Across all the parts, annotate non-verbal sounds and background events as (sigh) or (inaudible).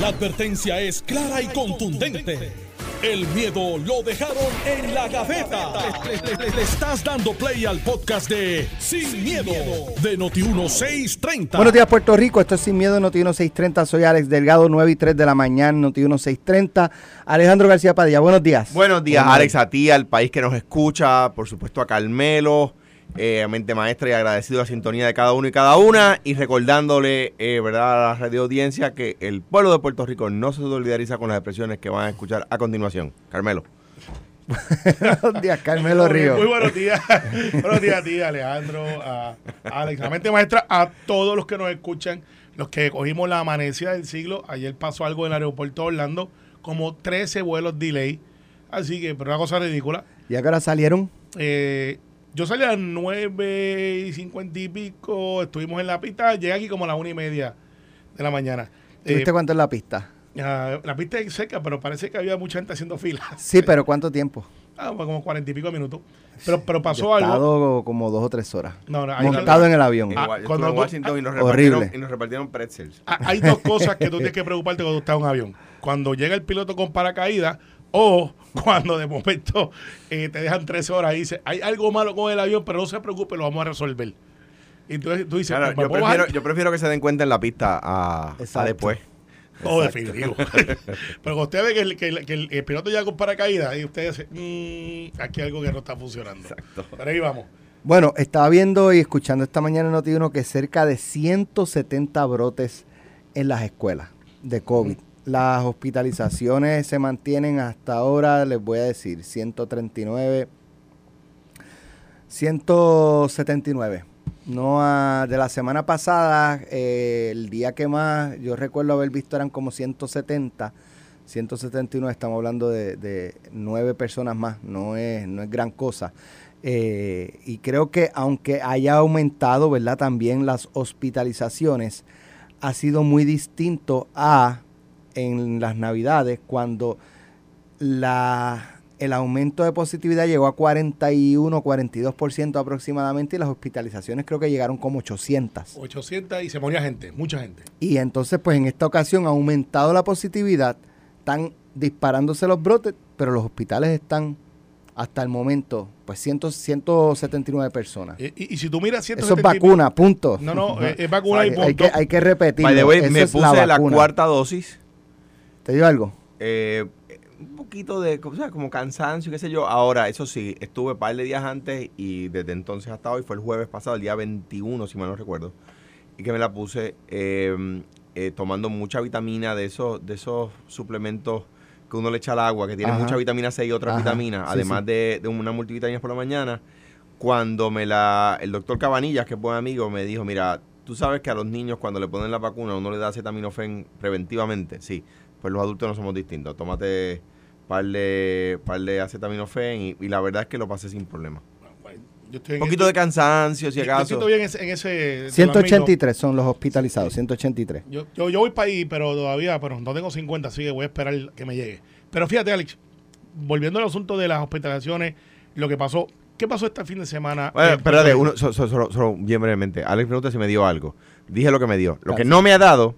La advertencia es clara y contundente. El miedo lo dejaron en la gaveta. Le, le- le estás dando play al podcast de Sin, miedo, de Noti1630. Buenos días, Puerto Rico. Esto es Sin Miedo, Noti 1630. Soy Alex Delgado, 9 y 3 de la mañana, Noti 1630. Alejandro García Padilla, buenos días. Buenos días, Buenos Alex, a ti, al país que nos escucha, por supuesto a Carmelo, eh, a Mente Maestra y agradecido la sintonía de cada uno y cada una y recordándole, eh, ¿verdad?, a la radio audiencia que el pueblo de Puerto Rico no se solidariza con las expresiones que van a escuchar a continuación. Carmelo. (laughs) buenos días, Carmelo Río. Muy buenos días. (laughs) buenos días a ti, Alejandro, a Alex, a mente maestra, a todos los que nos escuchan, los que cogimos la amanecida del siglo. Ayer pasó algo en el aeropuerto de Orlando, como 13 vuelos delay. Así que, pero una cosa ridícula. ¿Y ahora salieron? Eh, yo salí a las 9 y 50 y pico, estuvimos en la pista, llegué aquí como a las 1 y media de la mañana. Eh, ¿Tuviste cuánto en la pista? ah, la pista es seca, pero parece que había mucha gente haciendo fila. (laughs) Sí, pero ¿cuánto tiempo? Ah, como 40 y pico minutos. Pero, pero Yo pasó he algo. estado como dos o tres horas. No, no, Montado en el avión. Ah, Igual, yo cuando en Washington y nos, horrible. repartieron, y nos repartieron pretzels. Ah, Hay dos cosas que tú tienes que preocuparte cuando estás en un avión. Cuando llega el piloto con paracaídas o cuando de momento eh, te dejan 13 horas y dices, hay algo malo con el avión, pero no se preope, lo vamos a resolver. Y entonces tú dices, Claro, "Pues, ¿me yo, prefiero, bajar?". yo prefiero que se den cuenta en la pista a, a Exacto. después. Oh, definitivo. (laughs) pero usted ve que el, que el- que el- el piloto llega con paracaídas y usted dice, "Mm, aquí hay algo que no está funcionando. Exacto. Pero ahí vamos. Bueno, estaba viendo y escuchando esta mañana en Noti1 que cerca de 170 brotes en las escuelas de COVID. Las hospitalizaciones se mantienen hasta ahora, les voy a decir, 139, 179. No a- de la semana pasada, eh, el día que más yo recuerdo haber visto eran como 170. 179, estamos hablando de, de nueve personas más, no es, no es gran cosa. Eh, y creo que aunque haya aumentado, ¿verdad? También las hospitalizaciones, ha sido muy distinto a en las navidades cuando la, el aumento de positividad llegó a 41, 42% aproximadamente y las hospitalizaciones creo que llegaron como 800. 800 y se moría gente, mucha gente. Y entonces, pues en esta ocasión ha aumentado la positividad, están disparándose los brotes, pero los hospitales están hasta el momento, pues 100, 179 personas. Y, y- y si tú miras Eso es 170 y pico- vacuna, punto. No, no, es, es vacuna (laughs) y hay, punto. hay que, hay que repetir. Me puse la, cuarta dosis. ¿Te dio algo? eh, un poquito de o sea, como cansancio, qué sé yo. Ahora, eso sí, estuve un par de días antes y desde entonces hasta hoy, fue el jueves pasado, el día 21, si mal no recuerdo, y que me la puse eh, eh, tomando mucha vitamina de esos, de esos suplementos que uno le echa al agua, que tiene Ajá. mucha vitamina C y otras Ajá, vitaminas, sí, además sí. De, de una multivitamina por la mañana. Cuando me la, el doctor Cabanillas, que es buen amigo, me dijo, mira, tú sabes que a los niños cuando le ponen la vacuna uno le da acetaminofén preventivamente, sí, pues los adultos no somos distintos. Tómate par de, par de acetaminofén y, y la verdad es que lo pasé sin problema. Yo estoy Un en poquito de cansancio, si yo- Yo acaso. siento bien en ese... En ese 183 son los hospitalizados, 183. Yo, yo, yo voy para ahí, pero todavía, pero no tengo 50, así que voy a esperar que me llegue. Pero fíjate, Alex, volviendo al asunto de las hospitalizaciones, lo que pasó, ¿qué pasó este fin de semana? Bueno, Eh, espérate, uno, so- so- solo, solo bien brevemente. Alex pregunta si me dio algo. Dije lo que me dio. Lo que no me ha dado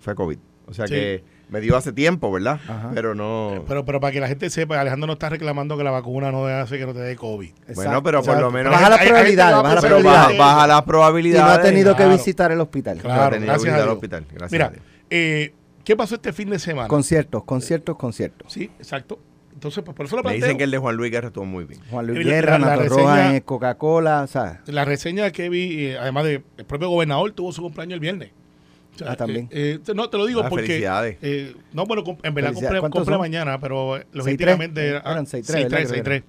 fue COVID. O sea Sí. que me dio hace tiempo, ¿verdad? Ajá. Pero no... Pero, pero para que la gente sepa, Alejandro no está reclamando que la vacuna no hace que no te dé COVID. bueno, pero por lo menos... Baja las probabilidades, baja las que- baja, probabilidades. baja las Y no probabilidades. ha tenido que claro. visitar el hospital. No ha Claro, tenido gracias que al Dios. hospital. Gracias Mira, eh, ¿qué pasó este fin de semana? Conciertos, conciertos, conciertos. Sí, exacto. Entonces, pues por eso lo Me planteo. dicen que el de Juan Luis Guerra estuvo muy bien. Juan Luis Guerra, Nato reseña- Roja en Coca-Cola, o sea, La reseña que vi, eh, además de el propio gobernador tuvo su cumpleaños el viernes. Ah, también. eh, eh, no, te lo digo Ah, porque. felicidades. eh, no, bueno, en verdad Felicidades. cumple, ¿Cuántos cumple son? mañana, pero 6-3. logísticamente. Eran ah, 6-3, 6-3, ¿verdad? 6-3.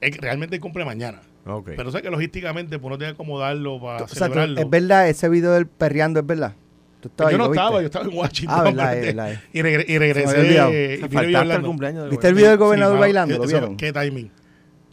Es que realmente cumple mañana. Pero sé que logísticamente pues, no tiene que acomodarlo para o sea, celebrarlo. es verdad, ese video del perreando es verdad. Tú estabas yo ahí, no estaba, yo estaba en Washington. Ah, verdad, verdad, es. Y, regre- y regresé. y Faltaste hablando. cumpleaños del ¿Viste el video del gobernador bailando? ¿Lo vieron? ¿Qué timing?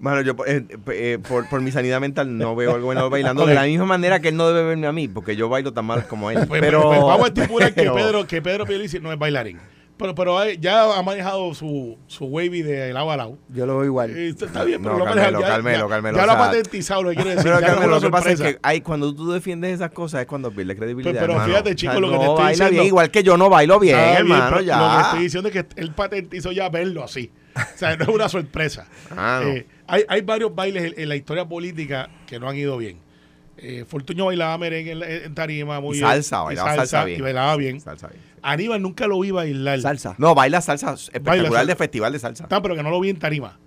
Bueno, yo eh, eh, por, por mi sanidad mental no veo al gobernador bailando de la misma manera que él no debe verme a mí, porque yo bailo tan mal como él. Pues, pero pues, vamos a estipular que (laughs) pero- Pedro, que Pedro Pierluisi no es bailarín. Pero, pero hay- ya ha manejado su, su wavy de lado a lado. Yo lo veo igual. Eh, Está bien, No, pero lo ha Carmelo, ya- Carmelo, ya- Carmelo, Ya o lo ha sea, patentizado, lo que quiere decir. Pero no Carmelo, lo que pasa es que hay, cuando tú defiendes esas cosas es cuando pierde credibilidad. Pero- pero hermano. fíjate, chico, lo que te no estoy baila diciendo- bien, igual que yo no bailo bien, bien, hermano, ya. Lo que estoy diciendo es que él patentizó ya verlo así. O sea, no es una sorpresa. Ah, no. Eh, hay, hay varios bailes en, en la historia política que no han ido bien. Eh, Fortuño bailaba merengue en, la- en tarima muy Y bien. salsa, Y bailaba salsa bien. Y bailaba bien. Salsa bien. Aníbal nunca lo vi bailar. Salsa. No, baila salsa espectacular salsa. de festival de salsa. Está, pero que no lo vi en tarima.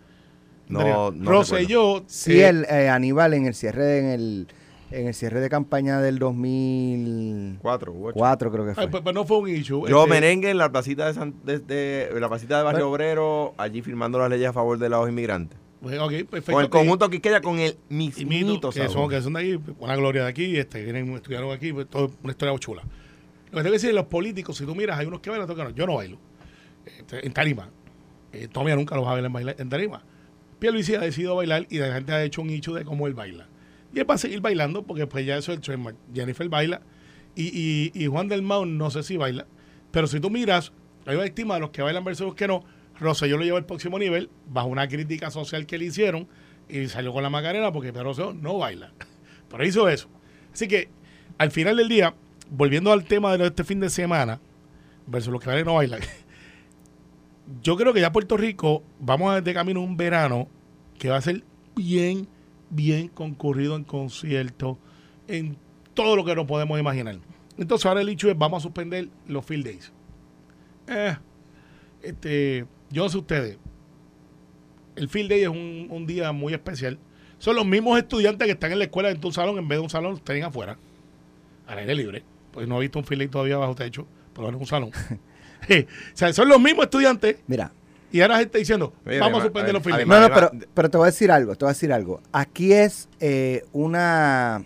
No, no Rosselló. Sí, eh, el eh, Aníbal en el cierre en el en el cierre de campaña del 2004 Cuatro, ocho. creo que fue. ay, pues, pues no fue un issue. Yo Este, merengue en la placita de, San- de, la placita de Barrio Pero- Obrero, allí firmando las leyes a favor de los inmigrantes. Pues, perfecto. Con el conjunto Quisqueya, con el mismito Mito, que son, que son de aquí, una gloria de aquí, este, vienen, estudiaron aquí, pues, todo una historia muy chula. Lo que tengo que decir, los políticos, si tú miras, hay unos que bailan, otros que no. Yo no bailo. Este, en tarima. Eh, todavía nunca los va a bailar, en tarima. Pierluisi ha decidido bailar y la gente ha hecho un nicho de cómo él baila. Y él va a seguir bailando porque pues ya eso es el trademark. Jennifer baila y, y, y Juan del Mau no sé si baila. Pero si tú miras, hay una estima de los que bailan versus los que no. Rosselló lo lleva al próximo nivel bajo una crítica social que le hicieron y salió con la Macarena porque Pedro no baila. (laughs) Pero hizo eso. Así que al final del día, volviendo al tema de este fin de semana, versus los que bailan no bailan, (laughs) yo creo que ya Puerto Rico vamos a de camino un verano que va a ser bien, bien concurrido en conciertos, en todo lo que nos podemos imaginar. Entonces ahora el hecho es vamos a suspender los field days. Eh, este, yo no sé ustedes, el field day es un, un día muy especial. Son los mismos estudiantes que están en la escuela en tu salón, en vez de un salón, estén afuera, al aire libre. Pues no he visto un field day todavía bajo techo, pero en un salón. (laughs) (laughs) o sea, son los mismos estudiantes Mira, y ahora se está diciendo, vamos a suspender los field days. no, no, pero, pero te voy a decir algo, te voy a decir algo. Aquí es eh, una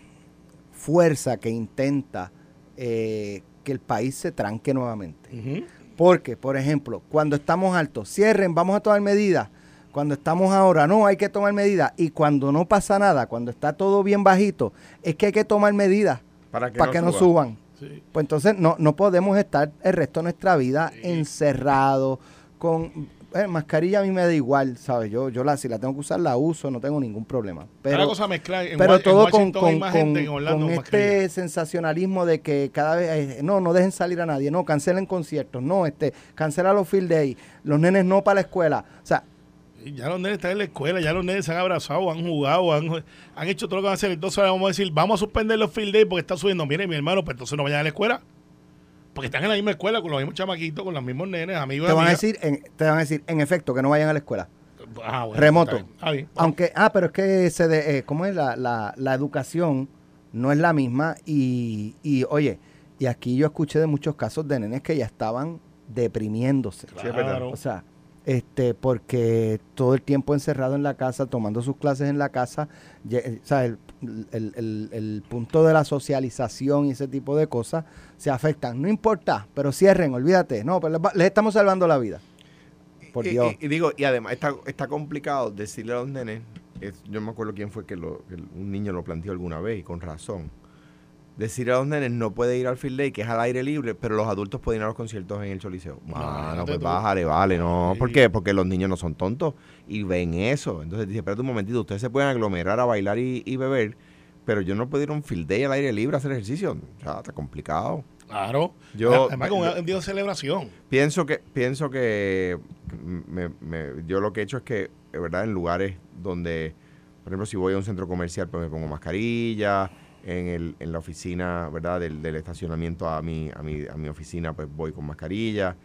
fuerza que intenta eh, que el país se tranque nuevamente. Ujú. Porque, por ejemplo, cuando estamos altos, cierren, vamos a tomar medidas. Cuando estamos ahora, no, hay que tomar medidas. Y cuando no pasa nada, cuando está todo bien bajito, es que hay que tomar medidas Para que, para no, que no suba. suban. Sí. Pues entonces no, no podemos estar el resto de nuestra vida Sí. encerrados con eh, mascarilla a mí me da igual, ¿sabes? Yo, yo la, si la tengo que usar, la uso, no tengo ningún problema. Pero, cosa mezclar. En, pero en todo con, con, con- gente con con este sensacionalismo de que cada vez, eh, no, no dejen salir a nadie, no, cancelen conciertos, no, este, cancela los field days, los nenes no para la escuela. O sea, Ya los nenes están en la escuela, ya los nenes se han abrazado, han jugado, han, han hecho todo lo que van a hacer. Entonces vamos a decir, vamos a suspender los field days porque está subiendo. Mire, mi hermano, pues entonces no vayan a la escuela. Porque están en la misma escuela con los mismos chamaquitos, con los mismos nenes, amigos te van a decir, en, te van a decir, en efecto, que no vayan a la escuela. Ah, bueno, remoto. está bien. Ah, bien. Aunque, ah, pero es que se de, eh, ¿cómo es? La, la, la educación no es la misma y, y, oye, y aquí yo escuché de muchos casos de nenes que ya estaban deprimiéndose. Claro. O sea, este, porque todo el tiempo encerrado en la casa, tomando sus clases en la casa, ye- eh, o sea, el, el- el- el punto de la socialización y ese tipo de cosas se afectan. No importa, pero cierren, olvídate. No, pero les, va- les estamos salvando la vida. Por Dios. Y, y digo, y además está, está complicado decirle a los nenes, es- yo me acuerdo quién fue que, lo, que un niño lo planteó alguna vez y con razón. Decirle a los nenes no puede ir al field day, que es al aire libre, pero los adultos pueden ir a los conciertos en el Choliseo. No, Ah, no, pues tú. bájale, vale, no. ¿Por qué? Porque los niños no son tontos y ven eso. Entonces dice, espérate un momentito, ustedes se pueden aglomerar a bailar y, y beber, pero yo no puedo ir a un field day al aire libre a hacer ejercicio. O sea, está complicado. Claro. Yo- Además, con un día de celebración. Pienso que, pienso que me- me- yo lo que he hecho es que, de verdad, en lugares donde, por ejemplo, si voy a un centro comercial, pues me pongo mascarilla, en, el, en la oficina, ¿verdad? Del, del estacionamiento a mi, a, mi, a mi oficina, pues voy con mascarilla.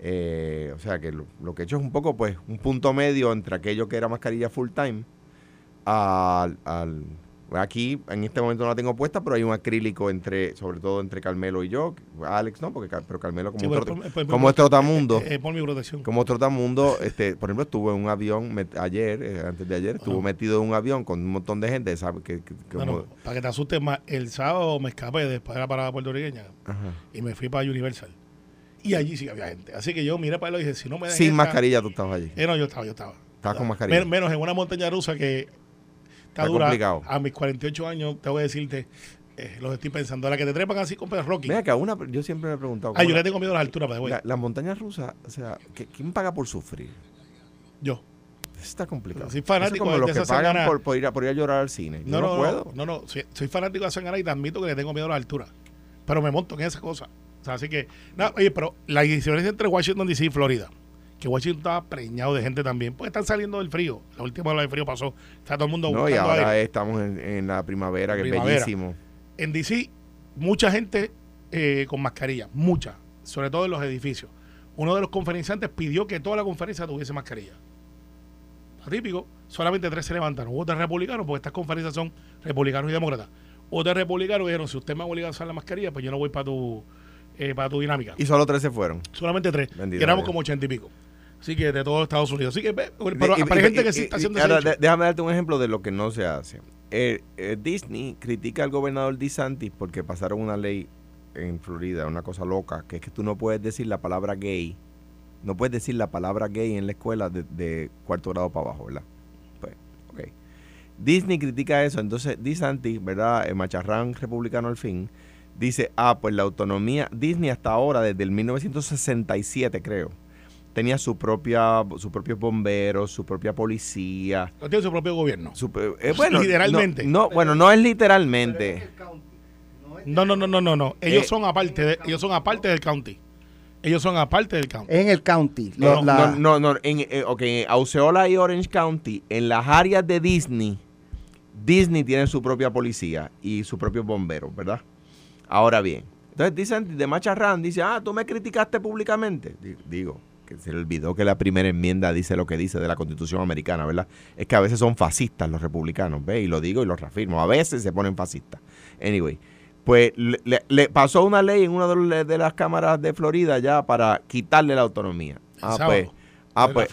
Eh, o sea que lo, lo que he hecho es un poco, pues, un punto medio entre aquello que era mascarilla full time al, al aquí en este momento no la tengo puesta, pero hay un acrílico entre, sobre todo entre Carmelo y yo, Alex no, porque pero Carmelo como Sí, pero por- por- como (laughs) es trotamundo, Eh, eh, por mi protección. como trotamundo, este, por ejemplo, estuve en un avión met- ayer, eh, antes de ayer, estuvo Ajá. metido en un avión con un montón de gente, ¿sabe? Que, que- que Bueno, como- para que te asustes más, el sábado me escapé después de la parada puertorriqueña Ajá. y me fui para Universal. Y allí sí había gente. Así que yo miré para él y dije, si no me Sin esta- mascarilla tú estabas allí. Eh, no, yo estaba, yo estaba. Estabas con mascarilla. Men- menos en una montaña rusa que está, Está dura. complicado. A mis 48 años, tengo que decirte, Eh, los estoy pensando. La que te trepan así con Rocky. Mira que a una, yo siempre me he preguntado. Ah, yo ¿cómo le tengo miedo a las alturas, pero la- las montañas rusas, o sea, ¿qué- ¿quién paga por sufrir? Yo. Eso está complicado. Soy fanático es como de los que esa pagan semana- por, por ir a, por ir a llorar al cine. No, Yo no, no, puedo. no, no, soy, soy fanático de Sangara y te admito que le tengo miedo a las alturas. Pero me monto en esa cosa. O sea, así que, nada, oye, pero la diferencia entre Washington DC y Florida, que Washington estaba preñado de gente también, pues están saliendo del frío. La última ola de frío pasó. Está todo el mundo No, y ahora aire. estamos en, en la primavera, que Primavera. es bellísimo. En DC, mucha gente eh, con mascarilla, mucha, sobre todo en los edificios. Uno de los conferenciantes pidió que toda la conferencia tuviese mascarilla. Atípico, solamente tres se levantaron. Hubo tres republicanos, porque estas conferencias son republicanos y demócratas. Otros republicanos dijeron, si usted me obliga a usar la mascarilla, pues yo no voy para tu, eh, para tu dinámica. Y solo tres se fueron. solamente tres. Éramos como ochenta y pico. Así que de todo Estados Unidos. Así que, pero, Y- hay y- gente y- que sí está haciendo ahora, ese hecho. de- Déjame darte un ejemplo de lo que no se hace. Eh, eh, Disney critica al gobernador DeSantis porque pasaron una ley en Florida, una cosa loca, que es que tú no puedes decir la palabra gay. No puedes decir la palabra gay en la escuela de, de cuarto grado para abajo, ¿verdad? Pues, ok. Disney critica eso, entonces DeSantis, ¿verdad? El macharrán republicano al fin, dice, ah, pues la autonomía, Disney hasta ahora, desde el 1967 creo, tenía su propia, sus propios bomberos, su propia policía, No tiene su propio gobierno. su- eh, bueno, Literalmente. No, no, bueno, no es literalmente. No, no, no, no, no, no. Ellos Eh, son aparte, de- ellos son aparte del county. Ellos son aparte del county. En el county. No, no, la- No, no, no, en, eh, ok, en Osceola y Orange County, en las áreas de Disney, Disney tiene su propia policía y sus propios bomberos, ¿verdad? Ahora bien, entonces dicen, de Macharrán dice, ah, tú me criticaste públicamente. Di- Digo, que se le olvidó que la primera enmienda dice lo que dice de la Constitución americana, ¿verdad? Es que a veces son fascistas los republicanos, ¿ves? Y lo digo y lo reafirmo, a veces se ponen fascistas. Anyway, pues le, le- le pasó una ley en una de, los- de las cámaras de Florida ya para quitarle la autonomía. Ah, sábado. pues, ah, pues,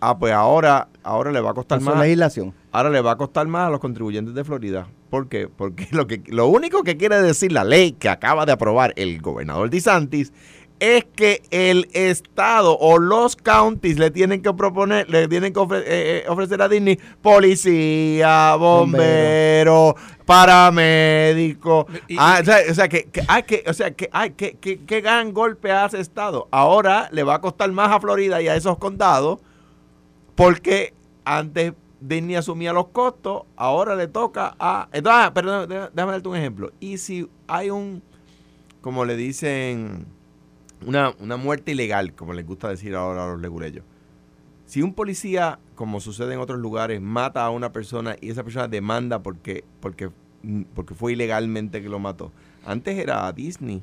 ah, pues ahora, ahora le va a costar más. legislación. Ahora le va a costar más a los contribuyentes de Florida. ¿Por qué? Porque (laughs) lo, que, lo único que quiere decir la ley que acaba de aprobar el gobernador DeSantis es que el estado o los counties le tienen que proponer, le tienen que ofre- eh, eh, ofrecer a Disney policía, bombero, paramédico. Y- Ah, o sea, o sea, que, que hay que, o sea, que hay que, que, que gran golpe hace estado. Ahora le va a costar más a Florida y a esos condados porque antes Disney asumía los costos, ahora le toca a... Entonces, ah, perdón, déjame darte un ejemplo. Y si hay un, como le dicen, una, una muerte ilegal, como les gusta decir ahora a los leguleyos. Si un policía, como sucede en otros lugares, mata a una persona y esa persona demanda porque, porque, porque fue ilegalmente que lo mató. Antes era a Disney,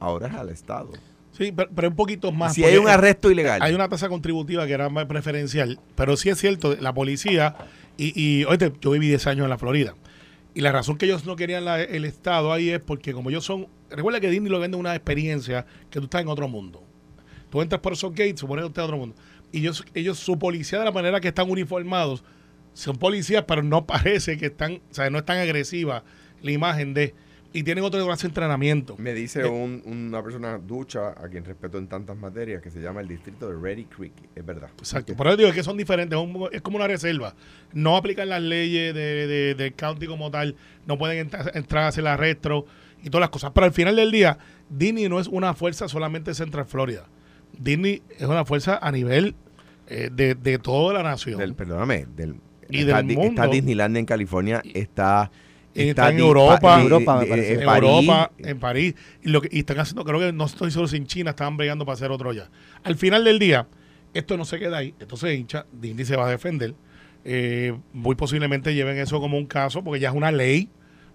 ahora es al Estado. Sí, pero, pero un poquito más. si hay un arresto ilegal. Hay una tasa contributiva que era más preferencial, pero sí es cierto, la policía, y, y oíste, yo viví 10 años en la Florida, y la razón que ellos no querían el Estado ahí es porque como ellos son, recuerda que Disney lo vende una experiencia que tú estás en otro mundo. Tú entras por esos gates, supones que usted en otro mundo. Y ellos, ellos, su policía de la manera que están uniformados, son policías, pero no (laughs) parece que están, o sea, no es tan agresiva la imagen de, y tienen otro clase de entrenamiento. Me dice Eh, un- una persona ducha, a quien respeto en tantas materias, que se llama el distrito de Ready Creek. Es verdad. Exacto. Por eso digo que son diferentes. Es, es como una reserva. No aplican las leyes de, de- del county como tal. No pueden entrar, entrar a hacer arresto y todas las cosas. Pero al final del día, Disney no es una fuerza solamente Central Florida. Disney es una fuerza a nivel eh, de, de toda la nación. Del, perdóname, del, Y está, del mundo. está Disneylandia en California, está, está en Europa. Pa- Europa, me eh, parece. en París. Europa, en París. Y, lo que, y están haciendo, creo que no estoy seguro si en China estaban bregando para hacer otro ya. Al final del día, esto no se queda ahí. Esto se hincha. Disney se va a defender. Eh, muy posiblemente lleven eso como un caso, porque ya es una ley.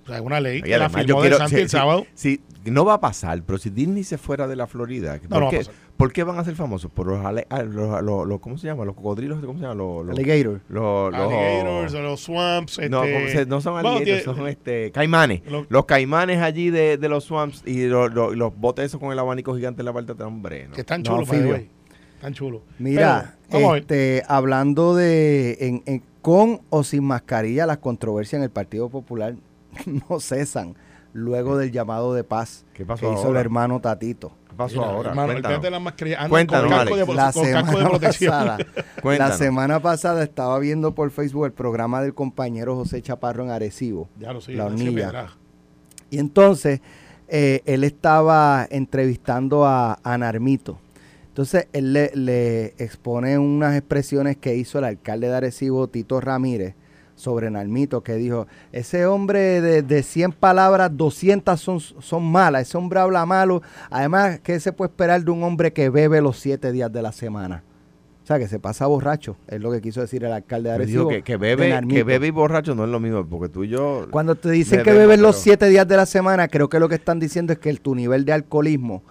O sea, es una ley Y que la además, firmó de Santi si- el sábado. si- no va a pasar, pero si Disney se fuera de la Florida, ¿por, No, no va a qué, pasar. por qué van a ser famosos? Por los, ale- ah, los, los- los- ¿cómo se llama? Los cocodrilos, ¿cómo se llama? Los, los, Alligator. los- los- Alligators, los swamps. no, este, ¿cómo se- no son bueno, alligators, tiene- son este, caimanes. Lo- los caimanes allí de, de los swamps y los, los, los botes esos con el abanico gigante en la parte de hombre. ¿no? que están No, chulos, way. Están chulos. Mira, Pero, este, hablando de en- en- con o sin mascarilla, las controversias en el Partido Popular (laughs) no cesan luego del llamado de paz ¿Qué pasó que hizo el hermano Tatito. ¿Qué pasó Mira, ahora? hermano, Cuéntanos. olvídate de las mascarillas. Andan Cuéntanos, con casco, de, Alex. La con casco de semana protección. pasada, (laughs) la semana pasada estaba viendo por Facebook el programa del compañero José Chaparro en Arecibo. ya lo sé. La hornilla. Y entonces eh, él estaba entrevistando a, a Narmito. Entonces él le, le expone unas expresiones que hizo el alcalde de Arecibo, Tito Ramírez, sobre Narmito, que dijo, ese hombre de, de 100 palabras, 200 son, son malas, ese hombre habla malo, además, ¿qué se puede esperar de un hombre que bebe los siete días de la semana? O sea, que se pasa borracho, es lo que quiso decir el alcalde de Pero Arecibo. que, que de bebe, que bebe y borracho no es lo mismo, porque tú y yo... Cuando te dicen que bebes los siete días de la semana, creo que lo que están diciendo es que el- tu nivel de alcoholismo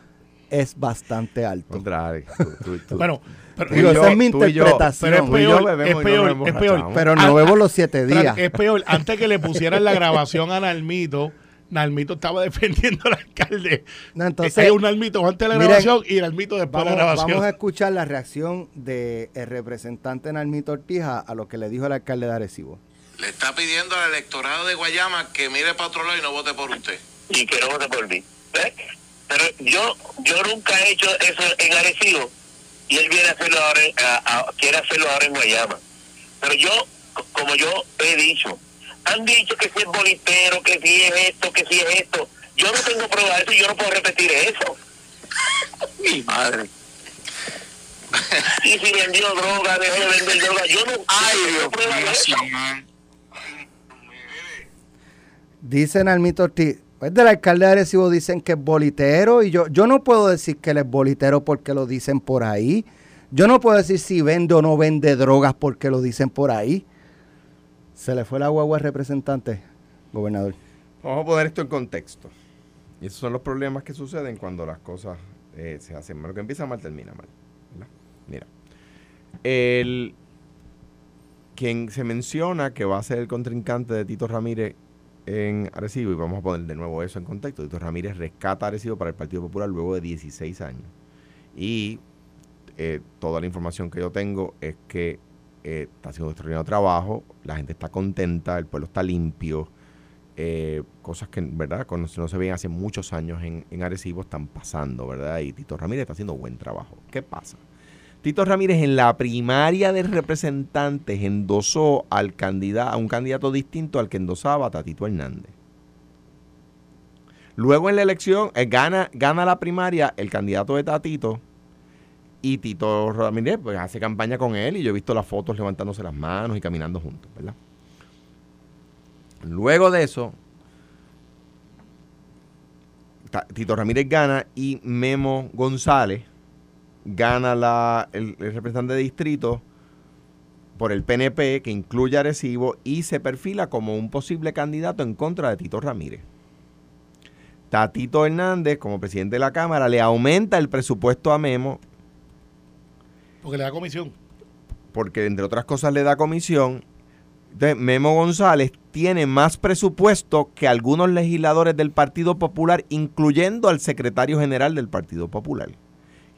es bastante alto. Contrario, tú- tú- tú- Bueno, pero, Digo, yo- esa es mi yo- interpretación. pero es peor, es no peor, es. Pero no Ah, bebo los siete días. Es peor, antes que le pusieran la grabación a Nalmito, Nalmito estaba defendiendo al alcalde. No, entonces- Hay un Nalmito antes de la Miren, grabación y Nalmito después de Vamos, la grabación. vamos a escuchar la reacción del representante Narmito Ortiz a, lo que le dijo el alcalde de Arecibo. Le está pidiendo al electorado de Guayama que mire para otro lado y no vote por usted. y que no vote por mí. Pero yo yo nunca he hecho eso en Arecibo y él viene a hacerlo ahora, en- a- a- quiere hacerlo ahora en Guayama. Pero yo, co- como yo he dicho, han dicho que si es bolitero, que si es esto, que si es esto. Yo no tengo prueba de eso y yo no puedo repetir eso. (laughs) Mi madre. Y si vendió droga, dejó de vender droga, yo no, Ay, yo no tengo Dios prueba de mío, eso. sí, man. Dice Narmito Ortiz, pues del alcalde de Arecibo dicen que es bolitero y yo, yo no puedo decir que él es bolitero porque lo dicen por ahí. Yo no puedo decir si vende o no vende drogas porque lo dicen por ahí. Se le fue la guagua al representante, gobernador. Vamos a poner esto en contexto. Y esos son los problemas que suceden cuando las cosas eh, se hacen mal. Lo que empieza mal termina mal. Mira, el quien se menciona que va a ser el contrincante de Tito Ramírez en Arecibo, y vamos a poner de nuevo eso en contexto, Tito Ramírez rescata Arecibo para el Partido Popular luego de 16 años. Y eh, toda la información que yo tengo es que eh, está haciendo un extraordinario trabajo, la gente está contenta, el pueblo está limpio, eh, cosas que, ¿verdad? Cuando no se ven hace muchos años en, en Arecibo están pasando, ¿verdad? Y Tito Ramírez está haciendo buen trabajo. ¿Qué pasa? Tito Ramírez en la primaria de representantes endosó al candidato, a un candidato distinto al que endosaba a Tatito Hernández. Luego en la elección eh, gana, gana la primaria el candidato de Tatito y Tito Ramírez pues, hace campaña con él y yo he visto las fotos levantándose las manos y caminando juntos, ¿verdad? Luego de eso, Tito Ramírez gana y Memo González gana la, el, el representante de distrito por el PNP que incluye a Arecibo y se perfila como un posible candidato en contra de Tito Ramírez. Tatito Hernández, como presidente de la Cámara, le aumenta el presupuesto a Memo Porque le da comisión. porque entre otras cosas le da comisión. Entonces, Memo González tiene más presupuesto que algunos legisladores del Partido Popular, incluyendo al secretario general del Partido Popular.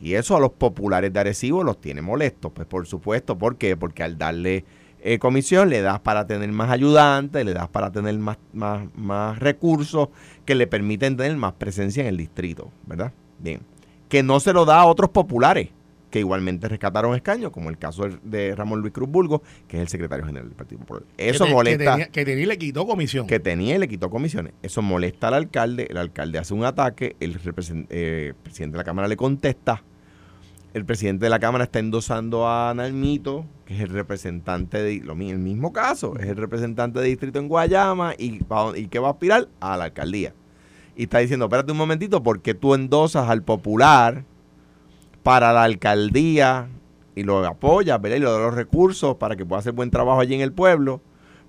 Y eso a los populares de Arecibo los tiene molestos, pues por supuesto. ¿Por qué? Porque al darle eh, comisión le das para tener más ayudantes, le das para tener más, más, más recursos que le permiten tener más presencia en el distrito, ¿verdad? Bien. Que no se lo da a otros populares que igualmente rescataron escaños, como el caso de- Ramón Luis Cruz Burgos, que es el secretario general del Partido Popular. Eso que te- molesta Que tenía, que tenía y le quitó comisión. que tenía y le quitó comisiones. Eso molesta al alcalde, el alcalde hace un ataque, el eh, presidente de la Cámara le contesta, el presidente de la Cámara está endosando a Nalmito, que es el representante de, lo, el mismo caso, es el representante de distrito en Guayama y que va a aspirar a la alcaldía. Y está diciendo, espérate un momentito, porque tú endosas al popular para la alcaldía y lo apoyas, ¿verdad? Y le das los recursos para que pueda hacer buen trabajo allí en el pueblo?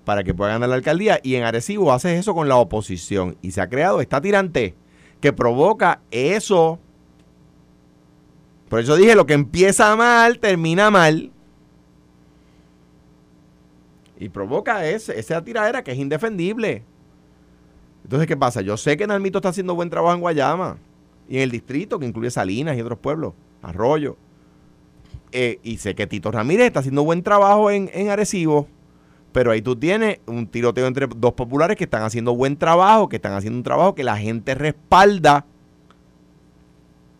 para que pueda ganar la alcaldía. Y en Arecibo haces eso con la oposición. Y se ha creado esta tirante que provoca eso. Por eso dije, lo que empieza mal, termina mal. Y provoca ese, esa tiradera que es indefendible. Entonces, ¿qué pasa? Yo sé que Nalmito está haciendo buen trabajo en Guayama. Y en el distrito, que incluye Salinas y otros pueblos. Arroyo. Eh, y sé que Tito Ramírez está haciendo buen trabajo en, en Arecibo. Pero ahí tú tienes un tiroteo entre dos populares que están haciendo buen trabajo, que están haciendo un trabajo que la gente respalda.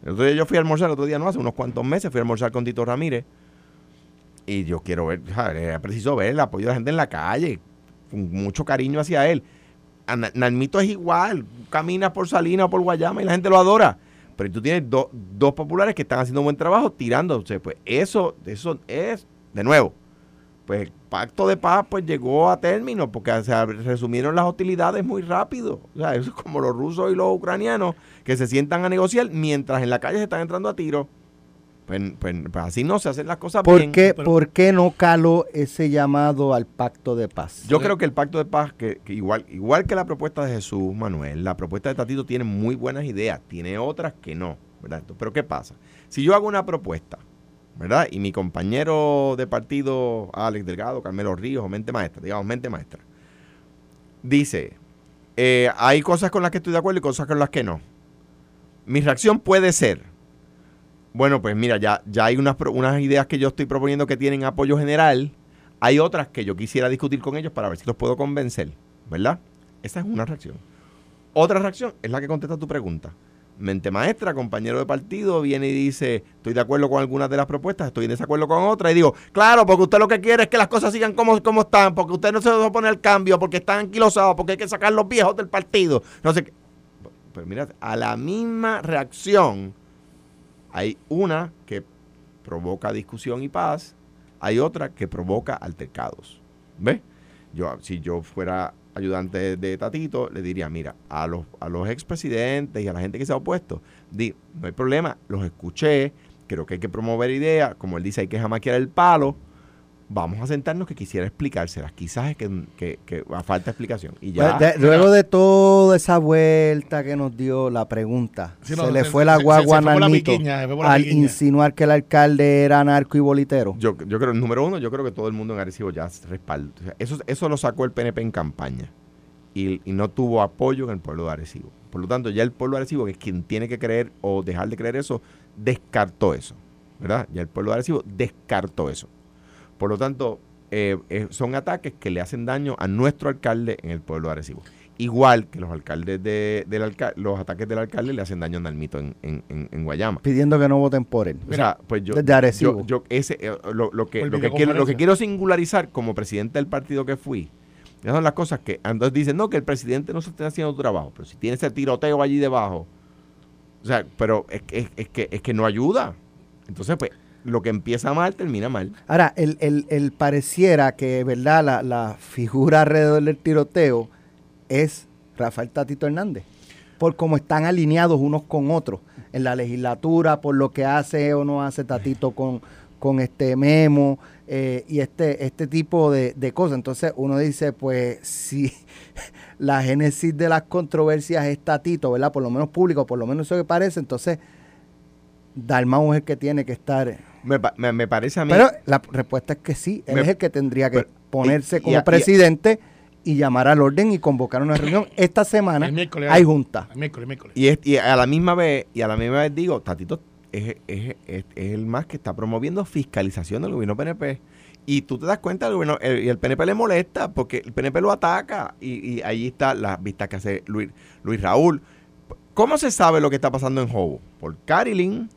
El otro día yo fui a almorzar, el otro día no, hace unos cuantos meses fui a almorzar con Tito Ramírez. Y yo quiero ver, es preciso ver el apoyo de la gente en la calle, con mucho cariño hacia él. a Na- Nalmito es igual. Camina por Salina o por Guayama y la gente lo adora. Pero tú tienes do- dos populares que están haciendo buen trabajo tirándose. Pues eso, eso es, de nuevo, pues el pacto de paz pues llegó a término porque se resumieron las hostilidades muy rápido. O sea, eso es como los rusos y los ucranianos que se sientan a negociar mientras en la calle se están entrando a tiro. Pues, pues- pues así no se hacen las cosas ¿Por bien. qué, pero- ¿Por qué no caló ese llamado al pacto de paz? Yo creo que el pacto de paz, que, que igual, igual que la propuesta de Jesús Manuel, la propuesta de Tatito tiene muy buenas ideas, tiene otras que no, ¿verdad? Pero ¿qué pasa? Si yo hago una propuesta, ¿verdad? Y mi compañero de partido, Alex Delgado, Carmelo Ríos, o mente maestra, digamos, mente maestra, dice, eh, hay cosas con las que estoy de acuerdo y cosas con las que no. Mi reacción puede ser, bueno, pues mira, ya, ya hay unas, unas ideas que yo estoy proponiendo que tienen apoyo general, hay otras que yo quisiera discutir con ellos para ver si los puedo convencer, ¿verdad? Esa es una reacción. Otra reacción es la que contesta tu pregunta. Mente maestra, compañero de partido, viene y dice, estoy de acuerdo con algunas de las propuestas, estoy en desacuerdo con otras, y digo, claro, porque usted lo que quiere es que las cosas sigan como, como están, porque usted no se opone al cambio, porque están anquilosados, porque hay que sacar los viejos del partido, no sé qué. Pero mira, a la misma reacción hay una que provoca discusión y paz, hay otra que provoca altercados. ¿Ves? Yo, si yo fuera ayudante de, Tatito, le diría, mira, a los, a los expresidentes y a la gente que se ha opuesto, di, no hay problema, los escuché, creo que hay que promover ideas, como él dice, hay que jamaquear el palo, vamos a sentarnos que quisiera explicárselas, quizás es que, que, que a falta explicación. Y ya, Pues, de- luego de toda esa vuelta que nos dio la pregunta, Sí, no, se le se- fue la se- guagua se la piquiña, al piquiña. insinuar que el alcalde era narco y bolitero. yo, yo creo, número uno, yo creo que todo el mundo en Arecibo ya respalda. O sea, eso, eso lo sacó el PNP en campaña y, y no tuvo apoyo en el pueblo de Arecibo. Por lo tanto, ya el pueblo de Arecibo, que es quien tiene que creer o dejar de creer eso, descartó eso. ¿Verdad? Ya el pueblo de Arecibo descartó eso. Por lo tanto, eh, eh, son ataques que le hacen daño a nuestro alcalde en el pueblo de Arecibo. Igual que los alcaldes de, del alca- los ataques del alcalde le hacen daño a Nalmito en, en, en, en Guayama. Pidiendo que no voten por él. O sea, pues yo, Desde Arecibo. yo, yo ese, eh, lo, lo que, Por lo, que quiero, lo que quiero singularizar como presidente del partido que fui, esas son las cosas que entonces dicen, no, que el presidente no se está haciendo su trabajo, pero si tiene ese tiroteo allí debajo, o sea, pero es, que- es, es que, es que no ayuda. Entonces, pues, lo que empieza mal, termina mal. Ahora, el, el- el pareciera que, ¿verdad? La, la figura alrededor del tiroteo es Rafael Tatito Hernández. Por cómo están alineados unos con otros en la legislatura, por lo que hace o no hace Tatito con, con este memo eh, y este, este tipo de, de cosas. Entonces uno dice, pues si (laughs) la génesis de las controversias es Tatito, ¿verdad? Por lo menos público, por lo menos eso que parece, entonces Dalmau es el que tiene que estar Me, me- me parece a mí... pero la respuesta es que sí, él Me- es el que tendría que pero- ponerse y- como y y presidente y llamar al orden y convocar una reunión. (coughs) Esta semana El miércoles, hay ah. junta. El miércoles, el miércoles. Y, es- y a la misma vez, y a la misma vez digo, Tatito es, es- es- es el más que está promoviendo fiscalización del gobierno PNP. Y tú te das cuenta, el gobierno, el, y el PNP le molesta porque el PNP lo ataca. Y, y ahí está las vistas que hace Luis, Luis Raúl. ¿Cómo se sabe lo que está pasando en Jobo? Por Carilyn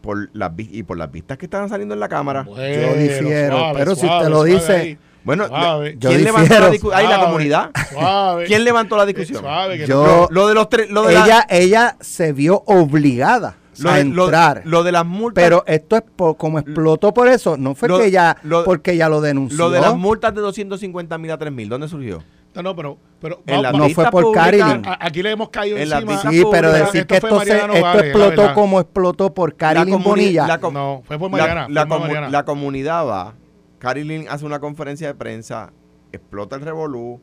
por las, y por las vistas que están saliendo en la Cámara. Yo difiero, suave, pero si usted lo dice-. Bueno, Suave. Yo ¿quién levantó difiero. la discusión? Ahí la comunidad. Suave. ¿Quién levantó la discusión? Que Yo- Lo, de los tres, lo de la- Ella, ella se vio obligada lo a de- lo- entrar. lo de las multas. pero esto es por, como explotó por eso, no fue Lo- que ella, lo- porque ella lo denunció. Lo de las multas de 250 mil a 3 mil, ¿dónde surgió? No, no, pero, pero En la No fue por pública, aquí le hemos caído En la encima. vista Sí, pero decir esto que esto, se, esto la explotó como explotó por Carilyn comuni- Bonilla. la No, fue por la- Mariana. La, comu- Mariana. la comunidad va, Carilyn hace una conferencia de prensa, explota el revolú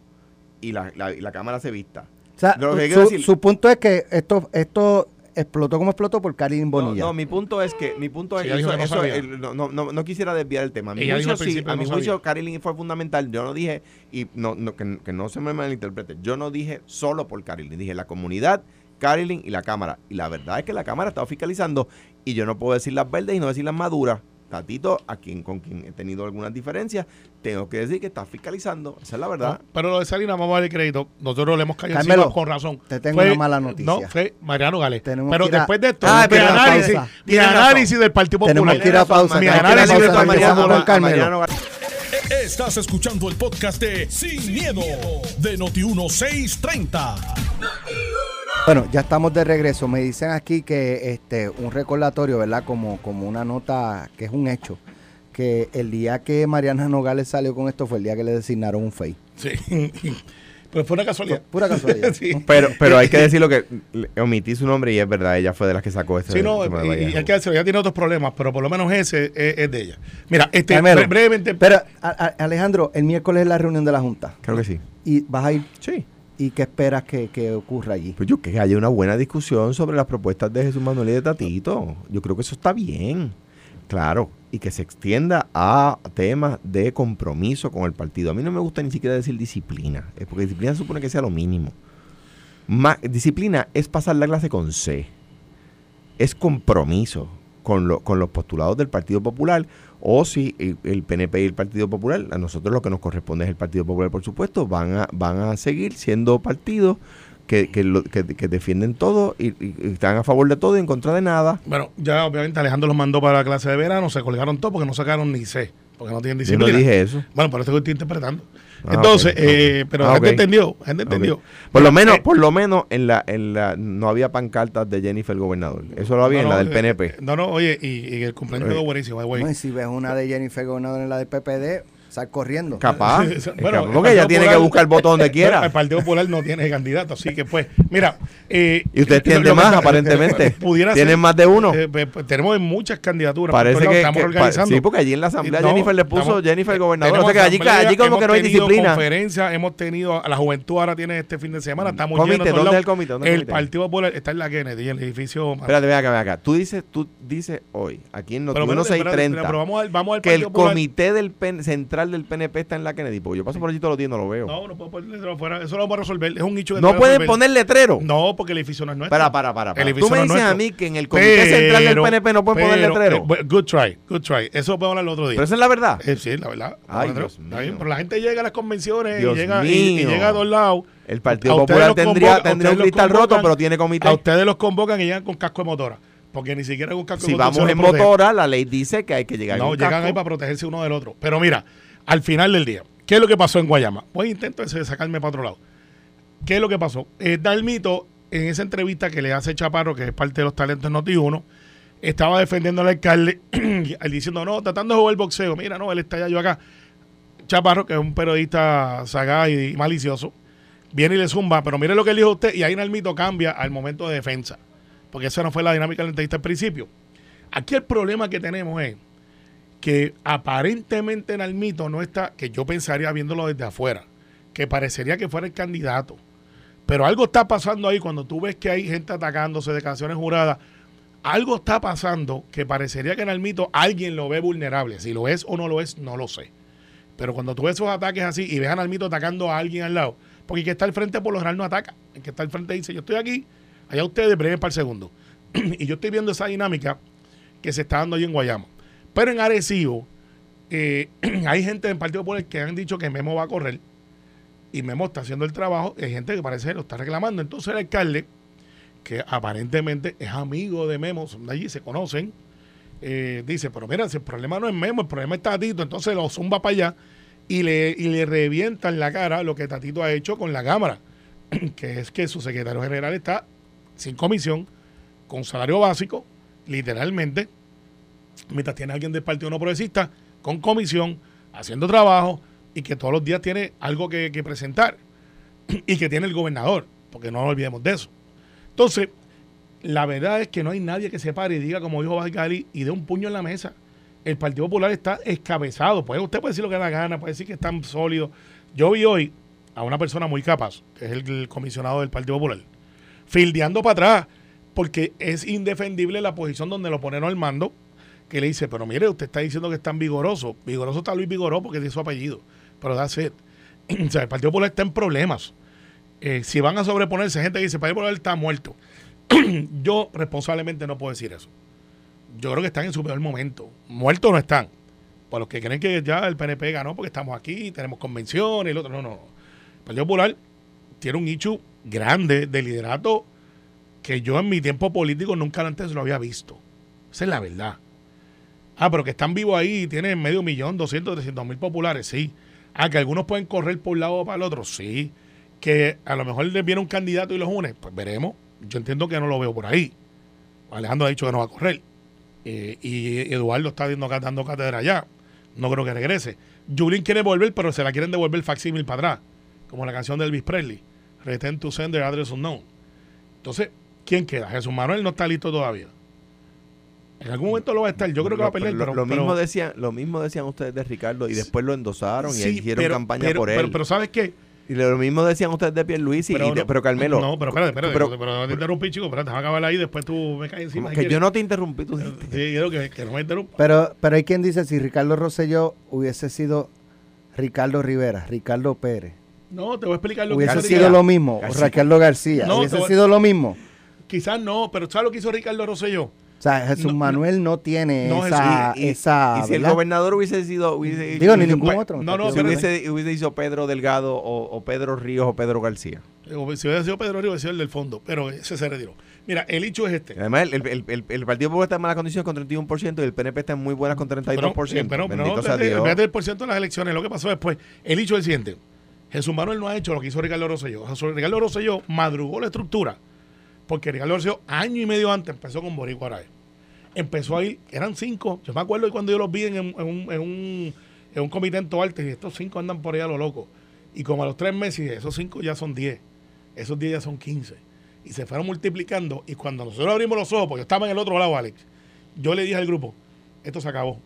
y la, la- la cámara se vista. o sea, lo que su, su punto es que esto, esto explotó como explotó por No, Bonilla. no, mi punto es que, mi punto es, Sí, eso, que no eso, sabía. el- no, no, quisiera desviar el tema. A mi juicio sí, a mi juicio. Carilyn fue fundamental. Yo no dije, y no, no, que, que no se me malinterprete, yo no dije solo por Carilyn, dije la comunidad, Carilyn y la Cámara. Y la verdad es que la Cámara estaba fiscalizando y yo no puedo decir las verdes y no decir las maduras. Tatito, a quien, con quien he tenido algunas diferencias, tengo que decir que está fiscalizando. Esa es la verdad. No, pero lo de Salinas, vamos a darle crédito. Nosotros le hemos caído Carmelo, encima con razón. te tengo una mala noticia. No, fue Mariano Gales. Tenemos Pero después de esto, Ah, mi análisis, mi análisis del Partido Popular. Tenemos que ir a pausa. Mi análisis pausa, del. Mariano Gar- Estás escuchando el podcast de Sin, miedo, de Noti1630. Bueno, ya estamos de regreso. Me dicen aquí que este un recordatorio, ¿verdad? Como, como una nota que es un hecho. Que el día que Mariana Nogales salió con esto fue el día que le designaron un FEI. Sí. (laughs) Pero fue una casualidad. Pura casualidad. (laughs) sí. Pero, pero hay que decirlo que omití su nombre y es verdad, ella fue de las que sacó ese. Sí, no, de y, y hay que decirlo, ella tiene otros problemas, pero por lo menos ese es, es de ella. Mira, este, bre- brevemente, Pero, a- a- Alejandro, el miércoles es la reunión de la Junta. Creo que sí. ¿Y vas a ir? Sí. ¿Y qué esperas que, que ocurra allí? Pues yo que haya una buena discusión sobre las propuestas de Jesús Manuel y de Tatito. Yo creo que eso está bien. Claro. Y que se extienda a temas de compromiso con el partido. A mí no me gusta ni siquiera decir disciplina. eh, Porque disciplina supone que sea lo mínimo. Ma- disciplina es pasar la clase con C. Es compromiso con, lo- con los postulados del Partido Popular. O si el, PNP y el Partido Popular, a nosotros lo que nos corresponde es el Partido Popular, por supuesto, van a, van a seguir siendo partidos que, que, lo- que- que defienden todo y, están a favor de todo y en contra de nada. bueno, ya obviamente Alejandro los mandó para la clase de verano, se colgaron todo porque no sacaron ni C, porque no tienen Yo disciplina. no dije eso. Bueno, eso que estoy interpretando. Ah, Entonces, eh, pero Ah, la gente entendió, la gente entendió. Por lo menos, Eh, por lo menos en la, en la no había pancartas de Jennifer el gobernador. Eso lo había en no, la no, del eh, PNP. No, no, oye, y, y el cumpleaños quedó buenísimo, eh, güey. No, y si ves una de Jennifer Gobernador en la del PPD, sal corriendo. Capaz. (laughs) Bueno, el capaz, porque ella tiene que buscar el voto donde (laughs) quiera. el Partido Popular no tiene candidato, así que pues, mira. eh, Y usted tiene más, está- aparentemente. Pudiera Tienen ser, más de uno. eh, pues, pues, tenemos muchas candidaturas. Parece que, estamos que- pa- organizando. sí, porque allí en la asamblea No, Jennifer le puso estamos- Jennifer gobernador. O sea que allí, asamblea, allí como que no hay disciplina. conferencias, hemos tenido, a la juventud ahora tiene este fin de semana, estamos Comité, ¿dónde es el comité? ¿Dónde es el el comité? Partido Popular está en la Kennedy, en el edificio. Espérate, ven acá, ven acá. Tú dices, tú dices hoy, aquí en espérate, 630, pero vamos al, vamos al que el comité del PN del PNP está en la Kennedy. Porque yo paso por allí todos los días y no lo veo. No, no puedo ponerlo afuera. Eso lo vamos a resolver. Es un nicho que No pueden poner letrero. No, porque el edificio no es nuestro. Para, para, para. para. Tú me no dices a mí que en el comité central del PNP no pueden poner letrero. eh, good try, good try. Eso lo podemos hablar el otro día. Pero esa es la verdad. Eh, sí, la verdad. Ay, Pero- Dios mío. pero la gente llega a las convenciones Dios y llega, y, llega a dos lados. El Partido Popular tendría, un cristal roto, pero tiene comité. A ustedes los convocan y llegan con casco de motora. Porque ni siquiera con casco Si de motora. vamos se en motora, la ley dice que hay que llegar No, con llegan casco. ahí para protegerse uno del otro. Pero mira, al final del día, ¿qué es lo que pasó en Guayama? Intentar ese de sacarme para otro lado. ¿Qué es lo que pasó? Eh, Dalmito, en esa entrevista que le hace Chaparro, que es parte de los talentos Noti1, estaba defendiendo al alcalde, (clears throat) diciendo, no, tratando de jugar el boxeo. Mira, no, él está ya yo acá. Chaparro, que es un periodista sagaz y malicioso, viene y le zumba, pero mire lo que él dijo usted, y ahí Dalmito cambia al momento de defensa. Porque esa no fue la dinámica de entrevista al principio. Aquí el problema que tenemos es que aparentemente Nalmito no está, que yo pensaría viéndolo desde afuera, que parecería que fuera el candidato. Pero algo está pasando ahí cuando tú ves que hay gente atacándose, declaraciones juradas. Algo está pasando que parecería que Nalmito alguien lo ve vulnerable. Si lo es o no lo es, no lo sé. Pero cuando tú ves esos ataques así y ves a Nalmito atacando a alguien al lado, porque el que está al frente por lo general no ataca. El que está al frente dice, yo estoy aquí, allá ustedes breve para el segundo. (clears throat) y yo estoy viendo esa dinámica que se está dando ahí en Guayama. Pero en Arecibo, eh, (clears throat) hay gente del Partido Popular que han dicho que Memo va a correr y Memo está haciendo el trabajo. Hay gente que parece que lo está reclamando. Entonces el alcalde, que aparentemente es amigo de Memo, son de allí, se conocen, eh, dice, pero mira, si el problema no es Memo, el problema es Tatito, entonces lo zumba para allá y le, y le revienta en la cara lo que Tatito ha hecho con la Cámara, (clears throat) que es que su secretario general está sin comisión, con salario básico, literalmente, mientras tiene alguien del Partido No Progresista con comisión, haciendo trabajo y que todos los días tiene algo que, presentar (clears throat) y que tiene el gobernador, porque no nos olvidemos de eso. Entonces, la verdad es que no hay nadie que se pare y diga, como dijo Valgali, y dé un puño en la mesa. El Partido Popular está escabezado. Pues usted puede decir lo que da gana, puede decir que están sólidos. Yo vi hoy a una persona muy capaz, que es el, el comisionado del Partido Popular, fildeando para atrás, porque es indefendible la posición donde lo ponen al mando, que le dice, pero mire, usted está diciendo que es tan vigoroso. Vigoroso está Luis Vigoró porque es su apellido. Pero that's it. (clears throat) o sea, el Partido Popular está en problemas. Eh, si van a sobreponerse, gente que dice, el Partido Popular está muerto. (clears throat) Yo responsablemente no puedo decir eso. Yo creo que están en su peor momento. Muertos no están. Por los que creen que ya el PNP ganó porque estamos aquí, tenemos convenciones y el otro. No, no. no. El Partido Popular tiene un nicho grande de liderato que yo en mi tiempo político nunca antes lo había visto. Esa es la verdad. Ah, pero que están vivos ahí y tienen medio millón, 200, 300 mil populares, sí. Ah, que algunos pueden correr por un lado o para el otro, sí. Que a lo mejor les viene un candidato y los une, pues veremos. Yo entiendo que no lo veo por ahí. Alejandro ha dicho que no va a correr. Eh, y Eduardo está dando, dando cátedra allá. No creo que regrese. Julien quiere volver, pero se la quieren devolver facsímil para atrás. Como la canción de Elvis Presley. Return to sender address unknown. Entonces, ¿quién queda? Jesús Manuel no está listo todavía. En algún momento lo va a estar. Yo creo que va a perder. Lo, pero, lo pero- mismo decían, lo mismo decían ustedes de Ricardo y después lo endosaron y hicieron pero- campaña pero- por él. Pero, pero ¿sabes qué? y lo mismo decían ustedes de Pierluisi y de- no- pero Carmelo. No, pero espérate, espérate. pero- Pero, no te interrumpí, chico. Espérate, déjame acabar ahí. Después tú me caes encima. que yo quieres. no te interrumpí, tú dijiste. Sí, quiero que, que no me interrumpa. Pero, pero hay quien dice si Ricardo Rosselló hubiese sido Ricardo Rivera, Ricardo Pérez, No, te voy a explicar lo que hubiese sido lo mismo, o García. Ricardo García, No, hubiese voy- sido lo mismo. Quizás no, pero ¿sabes lo que hizo Ricardo Rosselló? O sea, Jesús No. Manuel no tiene No, esa, Y- y- esa y si el gobernador hubiese sido. Hubiese, Digo, ni hubiese- ningún pues, otro. no, no, si pero- hubiese, hubiese hizo Pedro Delgado o, o Pedro Ríos o Pedro García. Eh, Si hubiera sido Pedro Río, hubiera sido el del fondo. Pero ese se retiró. Mira, el hecho es este. Además, el, el, el, el Partido Popular está en malas condiciones con 31% y el PNP está en muy buenas con 32%. Pero, pero, pero Bendito no, el por ciento de las elecciones. Lo que pasó después. El hecho es el siguiente. Jesús Manuel no ha hecho lo que hizo Ricardo Rosselló. Jesús- Ricardo Rosselló madrugó la estructura. Porque Ricardo Rosselló, año y medio antes, empezó con Boricua Araya. Empezó ahí, eran cinco. Yo me acuerdo cuando yo los vi en, en un, en, un, en un comité en y estos cinco andan por ahí a lo loco. Y como a los tres meses, esos cinco ya son diez. Esos diez ya son quince. Y se fueron multiplicando. Y cuando nosotros abrimos los ojos, porque yo estaba en el otro lado, Alex, yo le dije al grupo, esto se acabó.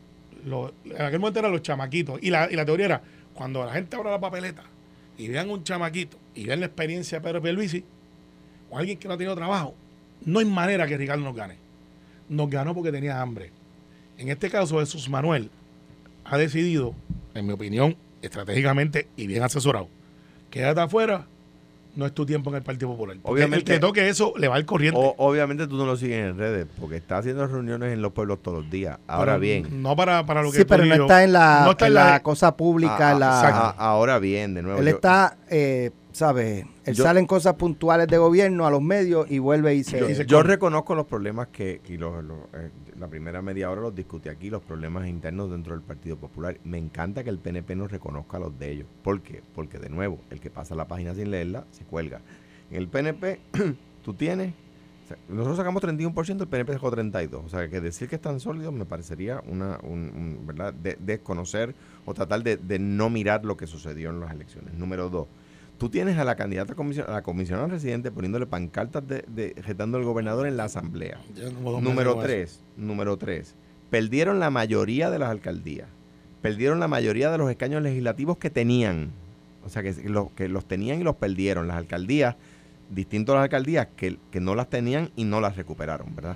En aquel momento eran los chamaquitos. Y la, y la teoría era, cuando la gente abra la papeleta y vean un chamaquito y vean la experiencia de Pedro Pierluisi, o alguien que no ha tenido trabajo, no hay manera que Ricardo nos gane. Nos ganó porque tenía hambre. En este caso, Jesús Manuel ha decidido, en mi opinión, estratégicamente y bien asesorado, quédate afuera, no es tu tiempo en el Partido Popular. Porque Obviamente- el que toque eso le va al corriente. O- obviamente tú no lo sigues en redes porque está haciendo reuniones en los pueblos todos los días. Ahora Pero bien. No para, para lo que Sí, tú pero no está en la, no está en la la- cosa pública. a- en la- a- ahora bien, de nuevo. él yo- está, eh, ¿sabes? Él Yo- sale en cosas puntuales de gobierno a los medios y vuelve y se... Yo, Y se yo corre. reconozco los problemas que, que los- los, eh, la primera media hora los discutí aquí, los problemas internos dentro del Partido Popular. Me encanta que el PNP nos reconozca los de ellos. ¿Por qué? Porque de nuevo, el que pasa la página sin leerla se cuelga. En el PNP, (clears throat) tú tienes, o sea, nosotros sacamos 31%, el PNP sacó 32%. O sea, que decir que están sólidos me parecería una, un, un, ¿verdad? De- desconocer o tratar de, de no mirar lo que sucedió en las elecciones. Número dos, tú tienes a la candidata comisión, a la comisionada residente poniéndole pancartas de, de retando al gobernador en la asamblea. Dos Número tres, número tres, perdieron la mayoría de las alcaldías, perdieron la mayoría de los escaños legislativos que tenían, o sea que, lo- que los tenían y los perdieron, las alcaldías, distinto a las alcaldías que, que no las tenían y no las recuperaron, ¿verdad?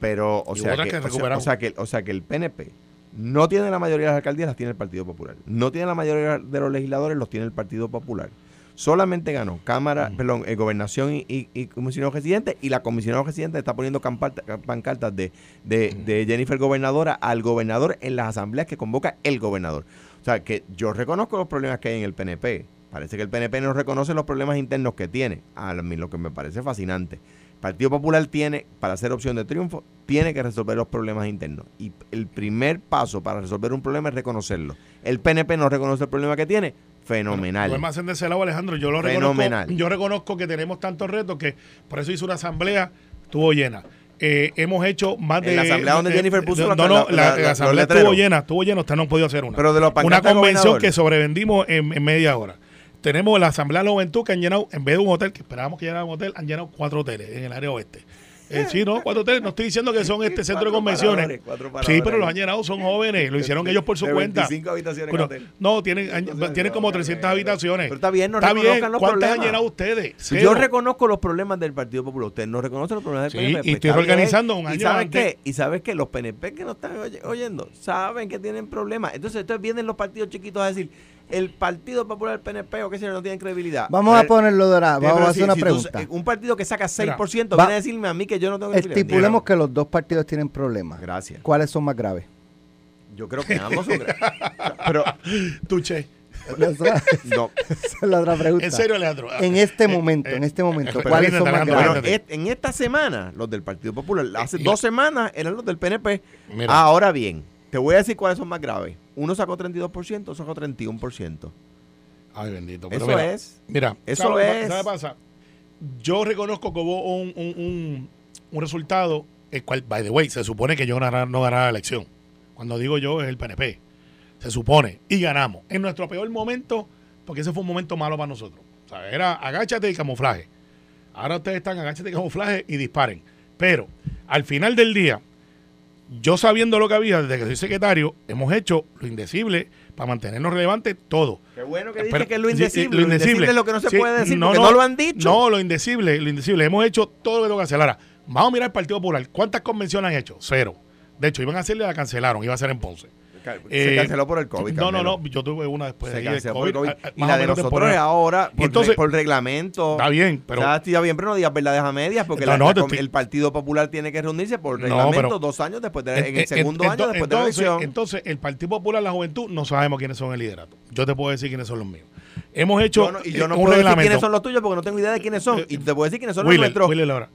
Pero, o sea, que, que o sea- o sea que, o sea que el PNP no tiene la mayoría de las alcaldías, las tiene el Partido Popular. No tiene la mayoría de los legisladores, los tiene el Partido Popular. Solamente ganó Cámara, perdón, eh, Gobernación y, y, y Comisionado Residente y la Comisionado Residente está poniendo pancartas de, de, de Jennifer Gobernadora al gobernador en las asambleas que convoca el gobernador. O sea, que yo reconozco los problemas que hay en el PNP. Parece que el PNP no reconoce los problemas internos que tiene. A mí lo que me parece fascinante. El Partido Popular tiene, para ser opción de triunfo, tiene que resolver los problemas internos. Y el primer paso para resolver un problema es reconocerlo. El PNP no reconoce el problema que tiene. Fenomenal. No es más en de ese lado, Alejandro. Yo lo Fenomenal. reconozco. Yo reconozco que tenemos tantos retos que por eso hizo una asamblea, estuvo llena. Eh, hemos hecho más de. En la asamblea donde eh, Jennifer puso no, la- no, la- la, asamblea estuvo llena, estuvo llena, usted no han podido hacer una. Pero de los una convención que sobrevendimos en, en media hora. Tenemos la Asamblea de la Juventud que han llenado, en vez de un hotel, que esperábamos que llenara un hotel, han llenado cuatro hoteles en el área oeste. Eh, sí, no, cuatro hoteles. No estoy diciendo que son este centro de convenciones. paradores, Sí, pero los han llenado, son jóvenes. Lo hicieron ellos por su De cuenta. 25 habitaciones en Bueno, hotel. no, tienen, han- tienen como 300 habitaciones. Pero está bien, no Está bien. reconozcan los ¿Cuántas han problemas. llenado ustedes? Yo reconozco los problemas del Partido Popular, usted no reconoce los problemas del Sí, PNP. y estoy reorganizando un ¿Y año sabes antes. qué? Y sabes que los PNP que no están oye- oyendo saben que tienen problemas. Entonces, entonces vienen los partidos chiquitos a decir, el Partido Popular, el PNP o qué sé yo, no tienen credibilidad. Vamos a Pero- ponerlo de la... pero Vamos a si- hacer una si tú- pregunta. un partido que saca 6% Va- viene a decirme a mí que yo no tengo credibilidad. Estipulemos que los dos partidos tienen problemas. Gracias. ¿Cuáles son más graves? Yo creo que ambos son gra- (laughs) Pero, Tuche. Esa no. es la otra pregunta. En serio, Leandro. En este Eh, momento, eh, en este momento, ¿cuáles son más Alejandro, Bueno, graves? Et- en esta semana, los del Partido Popular, hace Y- dos semanas eran los del PNP. Mira. Ahora bien, Te voy a decir cuáles son más graves. Uno sacó 32%, otro sacó 31%. Ay, bendito. Pero Eso mira, es. Mira, Eso ¿sabe- es. ¿sabe qué pasa? Yo reconozco que hubo un, un, un- un resultado, el cual, by the way, se supone que yo ganara- no ganara la elección. Cuando digo yo es el PNP. Se supone. Y ganamos. En nuestro peor momento, porque ese fue un momento malo para nosotros. O sea, era agáchate y camuflaje. Ahora ustedes están agáchate y camuflaje y disparen. Pero al final del día, yo sabiendo lo que había desde que soy secretario, hemos hecho lo indecible para mantenernos relevantes todo. Qué bueno que dice que es lo indecible. lo indecible es lo que no se Sí, puede decir porque no, lo han dicho. No, lo indecible, lo indecible. Hemos hecho todo lo que tengo que hacer. Ahora, vamos a mirar el Partido Popular. ¿Cuántas convenciones han hecho? Cero. De hecho, iban a hacerle, la cancelaron, iba a ser en Ponce. Se Eh, canceló por el COVID. No, no, no, yo tuve una después Se canceló por el COVID. COVID. Y la de nosotros es ahora, por, Entonces- por reglamento. Está bien, pero... ya estoy bien, pero no digas verdades a medias, porque No, la- no, la te com- estoy- el Partido Popular tiene que reunirse por No, reglamento pero- dos años después de, En- en el segundo en- año después de la elección. entonces, el Partido Popular, la juventud, no sabemos quiénes son el liderato. Yo te puedo decir quiénes son los míos. Hemos hecho Yo no- y yo eh, no un puedo decir reglamento. quiénes son los tuyos porque no tengo idea de quiénes son. Y te puedo decir quiénes son los nuestros.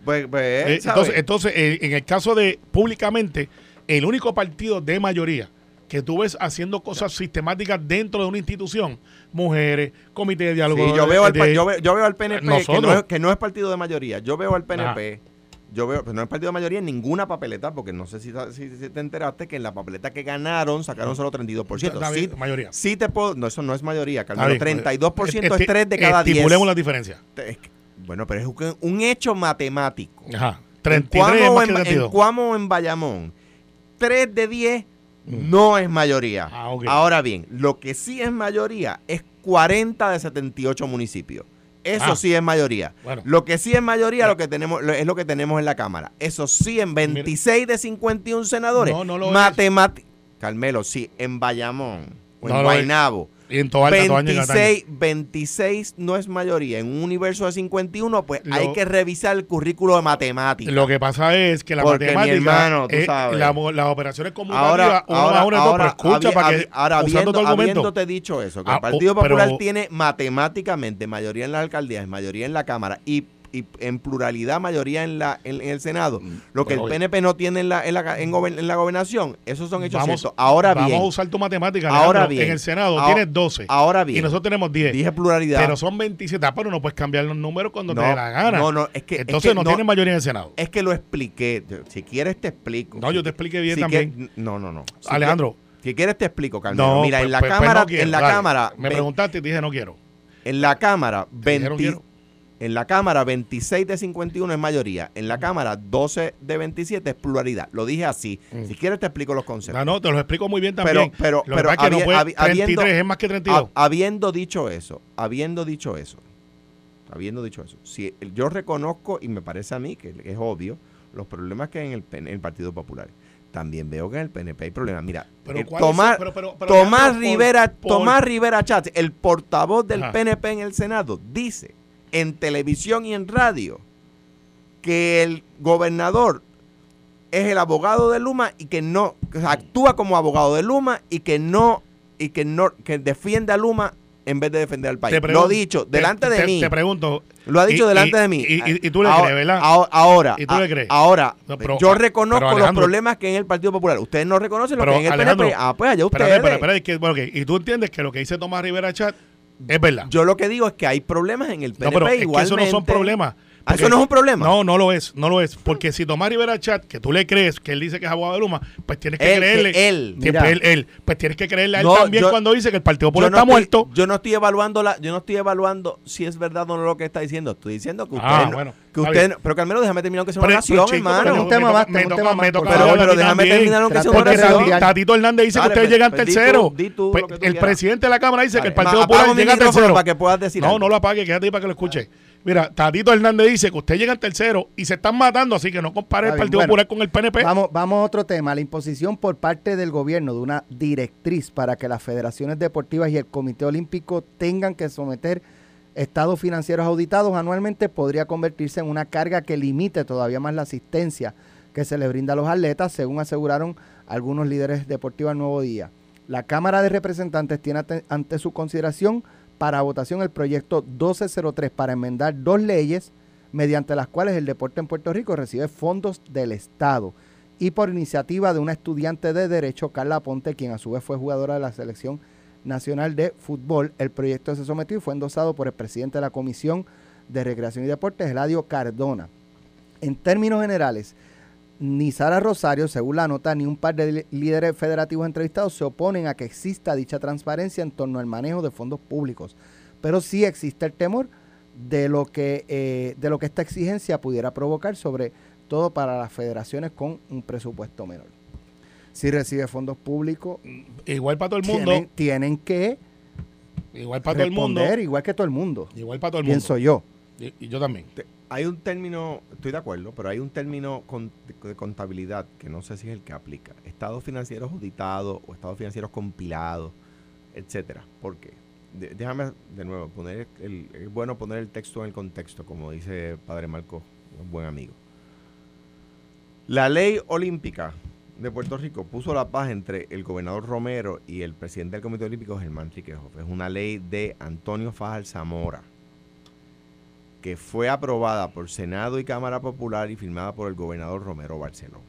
Pues, pues, Eh, entonces, entonces eh, en el caso de públicamente, el único partido de mayoría que tú ves haciendo cosas sistemáticas dentro de una institución, mujeres, comité de diálogo. Sí, yo, veo al, de- yo, veo, yo veo al PNP, que no, es, que no es partido de mayoría. Yo veo al PNP, yo veo, pero no es partido de mayoría en ninguna papeleta, porque no sé si, si- si te enteraste que en la papeleta que ganaron sacaron solo 32%. Está Sí, mayoría. sí te puedo, no, eso no es mayoría, bien, 32% pues, es 3 de cada 10. Estipulemos la diferencia. Es Bueno, pero es un, hecho matemático. Ajá. En 33 Cuamo, más en, que en 32. Cuamo o en Bayamón, 3 de 10 no es mayoría. Ah. Ahora bien, lo que sí es mayoría es 40 de 78 municipios. Eso Ah. sí es mayoría. Bueno. Lo que sí es mayoría lo que tenemos, lo- es lo que tenemos en la Cámara. Eso sí, en 26 de 51 senadores. No, no lo Carmelo, sí, en Bayamón o No en. Guaynabo. Y en Toalta, Toaña y Cataño. 26, 26 no es mayoría. En un universo de 51, pues Lo- hay que revisar el currículo de matemáticas. Lo que pasa es que la Porque, mi matemática, hermano, tú eh, sabes. la- las operaciones conmutativas, Ahora, ahora, más uno es dos, ahora, escucha habi- para que, ahora usando habiendo, tu argumento, habiéndote dicho eso, que Ah, el Partido oh, pero- Popular tiene matemáticamente mayoría en las alcaldías, mayoría en la Cámara y, y en pluralidad mayoría en la en, en el Senado, lo que Mm, el PNP no tiene en la, en la, en gober- en la gobernación, esos son hechos vamos, ciertos. Ahora vamos bien, a usar tu matemática, Ahora bien. en el Senado Ahora- tienes 12 ahora bien, y nosotros tenemos 10. dije pluralidad. Pero son 27, ah, pero no puedes cambiar los números cuando No, te dé la gana. no, no, es que- es Entonces que no, tienen mayoría en el Senado. Es que lo expliqué. Si quieres te explico. No, yo te expliqué bien Si también. no, no, no. Si Alejandro, Si quieres te explico, Carmelo. no, Mira, pues- en la pues- pues cámara, no quiero, en la dale. cámara, Me ve- preguntaste y dije no quiero. en la cámara, Te dijeron 20 quiero. En la cámara 26 de 51 es mayoría. En la cámara 12 de 27 es pluralidad. Lo dije así. Mm. Si quieres te explico los conceptos. No, no, te lo explico muy bien Pero- también. pero- lo que pero pasa es que no habi- puede, habi- habiendo- 33 es más que 32. Hab- habiendo dicho eso, habiendo dicho eso, habiendo dicho eso, si yo reconozco y me parece a mí que es obvio los problemas que hay en el, en el Partido Popular. También veo que en el PNP hay problemas. Mira, Pero eh. Tomás, Pero- pero- pero, Tomás Rivera, por- Tomás Rivera Chávez, el portavoz del Ajá. PNP en el Senado, dice en televisión y en radio que el gobernador es el abogado de Luma y que no que actúa como abogado de Luma y que no y que no que defiende a Luma en vez de defender al país. Lo ha dicho te- delante de mí. Te pregunto, Lo ha dicho Y- delante y- de mí. y- tú le Ahora- crees, ¿verdad? ahora- ¿Y tú le crees? ahora, No, pero- yo reconozco pero los problemas que hay en el Partido Popular. Ustedes no reconocen lo Pero, que hay en el PNP. Ah, pues allá ustedes. que, bueno, ok, y tú entiendes que lo que dice Tomás Rivera Chat es verdad. Yo lo que digo es que hay problemas en el no, PNP pero es que igualmente. eso no son problemas. ¿Eso no es un problema? No, no lo es, no lo es. Porque si Tomás Rivera Chat, que tú le crees que él dice que es abogado de Luma, pues tienes que Él, creerle. que él. que Mira. él, él, pues tienes que creerle a él No, también yo- cuando dice que el Partido Popular no está estoy- muerto. Yo no estoy evaluando la, yo no estoy evaluando si es verdad o no lo que está diciendo. Estoy diciendo que usted, Ah, no- bueno, que está usted, bien. no- pero Carmelo, déjame terminar que sea una Pero- oración, pero, chico, hermano. pero Un tema más, un toca- tema más, Pero, pero déjame terminar aunque sea una oración. Tatito Hernández dice Dale, que ustedes pues, llegan pues, di tercero. tú, di tú Pues, que el quieras. presidente de la Cámara dice que el Partido Popular llega tercero. para que puedas decir No, algo. no lo apague, quédate ahí para que lo escuche. Mira, Tatito Hernández dice que ustedes llegan tercero y se están matando, así que no compare el Partido bueno. Popular con el PNP. Vamos, vamos a otro tema. La imposición por parte del gobierno de una directriz para que las federaciones deportivas y el Comité Olímpico tengan que someter estados financieros auditados anualmente podría convertirse en una carga que limite todavía más la asistencia que se le brinda a los atletas, según aseguraron algunos líderes deportivos al Nuevo Día. La Cámara de Representantes tiene ante su consideración para votación el proyecto 1203 para enmendar dos leyes mediante las cuales el deporte en Puerto Rico recibe fondos del Estado y por iniciativa de una estudiante de Derecho, Carla Ponte, quien a su vez fue jugadora de la Selección Nacional de Fútbol. El proyecto se sometió y fue endosado por el presidente de la Comisión de Recreación y Deportes, Eladio Cardona. En términos generales, ni Sara Rosario, según la nota, ni un par de líderes federativos entrevistados se oponen a que exista dicha transparencia en torno al manejo de fondos públicos. Pero sí existe el temor de lo que, eh, de lo que esta exigencia pudiera provocar, sobre todo para las federaciones con un presupuesto menor. Si recibe fondos públicos, Igual para todo el mundo. tienen, tienen que Igual para todo el mundo. responder igual que todo el mundo, Igual para todo el mundo. pienso yo. Y, y yo también. Te- Hay un término, estoy de acuerdo, pero hay un término de contabilidad que no sé si es el que aplica. Estados financieros auditados o estados financieros compilados, etcétera. ¿Por qué? Déjame de nuevo poner el, es bueno poner el texto en el contexto, como dice Padre Marco, un buen amigo. La ley olímpica de Puerto Rico puso la paz entre el gobernador Romero y el presidente del Comité Olímpico, Germán Riquejoff. Es una ley de Antonio Fajal Zamora que fue aprobada por Senado y Cámara Popular y firmada por el gobernador Romero Barceló.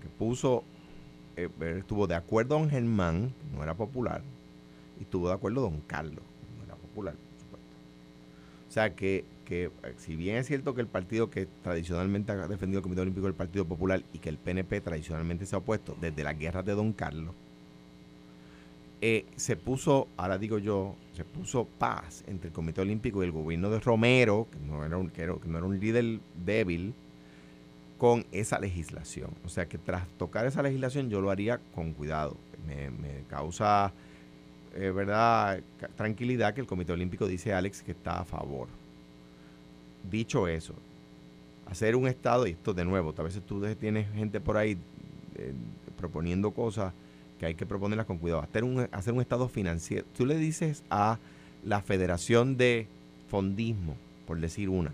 Que puso, eh, estuvo de acuerdo don Germán, que no era popular, y estuvo de acuerdo don Carlos, que no era popular, por supuesto. O sea que, que eh, si bien es cierto que el partido que tradicionalmente ha defendido el Comité Olímpico es el Partido Popular y que el PNP tradicionalmente se ha opuesto desde las guerras de don Carlos, eh, se puso, ahora digo yo, se puso paz entre el Comité Olímpico y el gobierno de Romero, que no era un, que no era un líder débil, con esa legislación. O sea que tras tocar esa legislación yo lo haría con cuidado. Me, causa, eh, ¿verdad?, tranquilidad que el Comité Olímpico dice, Alex, que está a favor. Dicho eso, hacer un Estado, y esto de nuevo, a veces tú tienes gente por ahí eh, proponiendo cosas que hay que proponerlas con cuidado. Hacer un, hacer un estado financiero. Tú le dices a la Federación de Fondismo, por decir una,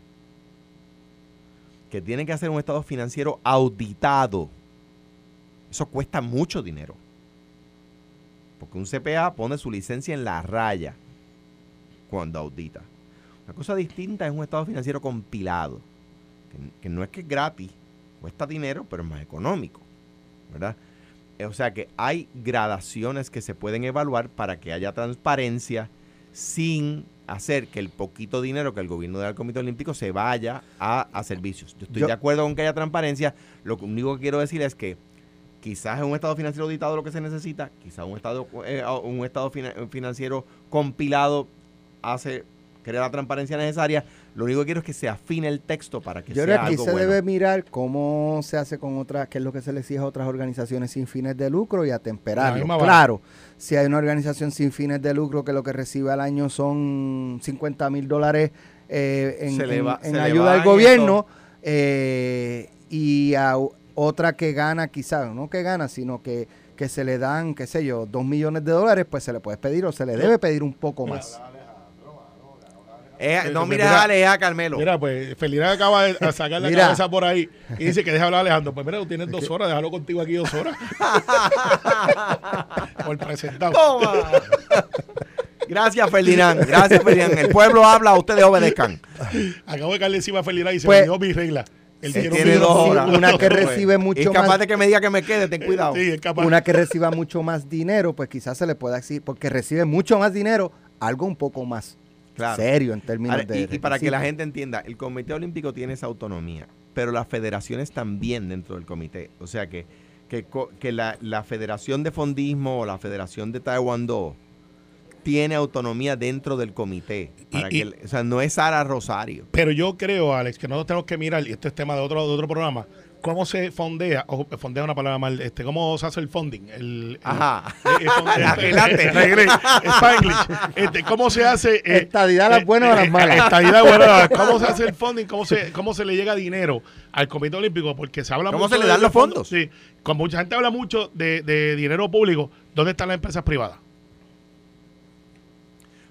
que tiene que hacer un estado financiero auditado. Eso cuesta mucho dinero. Porque un CPA pone su licencia en la raya cuando audita. Una cosa distinta es un estado financiero compilado, que, que no es que es gratis, cuesta dinero, pero es más económico, ¿verdad? Eh, O sea que hay gradaciones que se pueden evaluar para que haya transparencia sin hacer que el poquito dinero que el gobierno da al Comité Olímpico se vaya a, a servicios. Yo estoy Yo- de acuerdo con que haya transparencia. Lo único que quiero decir es que quizás es un estado financiero auditado lo que se necesita, quizás un estado, eh, un estado fina- financiero compilado hace crea la transparencia necesaria. Lo único que quiero es que se afine el texto para que Yo sea creo que aquí algo se bueno. debe mirar cómo se hace con otras, qué es lo que se le exige a otras organizaciones sin fines de lucro y atemperarlo. Claro, si hay una organización sin fines de lucro que lo que recibe al año son 50 mil dólares eh, en, Se le en- va- en ayuda al gobierno eh, y a otra que gana quizás, no que gana, sino que, que se le dan, qué sé yo, dos millones de dólares, pues se le puede pedir o se le debe pedir un poco más. Eh, no Mira, mires a Ale, es a Carmelo. Mira, pues Felina acaba de sacar la Mira. cabeza por ahí y dice que deja hablar a Alejandro. Pues mira, tú tienes dos horas, déjalo contigo aquí dos horas. (laughs) por presentado. Toma. Gracias, Ferdinand. Gracias, Ferdinand. El pueblo habla, ustedes obedezcan. Acabo de caerle encima a Felina y se Pues- me dio mi regla. Él Se tiene tiene dos horas. una que Pues, recibe mucho Es capaz más- de que me diga que me quede, ten cuidado. Sí, es capaz. una que reciba mucho más dinero, pues quizás se le pueda exigir, porque recibe mucho más dinero, algo un poco más Claro. serio en términos Ahora, de y, y para que la gente entienda, el Comité Olímpico tiene esa autonomía, pero las federaciones también dentro del comité. O sea que, que, co- que la, la Federación de Fondismo o la Federación de Taekwondo tiene autonomía dentro del comité. Para Y- que y- o sea, no es Sara Rosario. Pero yo creo, Alex, que nosotros tenemos que mirar, y esto es tema de otro, de otro programa, cómo se fondea, o fondea es una palabra mal, este, cómo se hace el funding. El, el- Ajá. el- el fond- La gelate. el- el- el- Spanglish. Este, ¿Cómo se hace? eh, Estadidad, las eh, buenas o las eh, malas. Estadidad, buena, (laughs) ¿Cómo se hace el funding? ¿Cómo se, ¿Cómo se le llega dinero al Comité Olímpico? Porque se habla ¿Cómo mucho se le dan de los fondos? Sí. Como mucha gente habla mucho de, de dinero público, ¿dónde están las empresas privadas?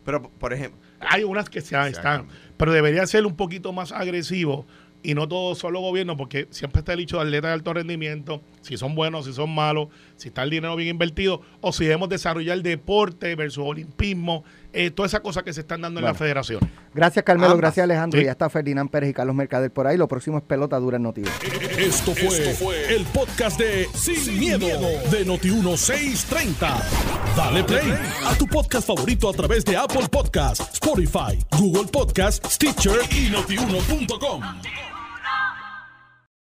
Pero, por ejemplo, Hay unas que se están, pero debería ser un poquito más agresivo y no todo solo gobierno, porque siempre está el dicho de atletas de alto rendimiento, si son buenos, si son malos, si está el dinero bien invertido, o si debemos desarrollar deporte versus olimpismo, eh, todas esas cosas que se están dando en la federación. Gracias, Carmelo. Ambas. Gracias, Alejandro. Sí. Ya está Ferdinand Pérez y Carlos Mercader por ahí. Lo próximo es Pelota Dura en Noticias. Esto fue, el podcast de Sin, miedo, de Noti1630. Dale play a tu podcast favorito a través de Apple Podcasts, Spotify, Google Podcasts, Stitcher y notiuno.com.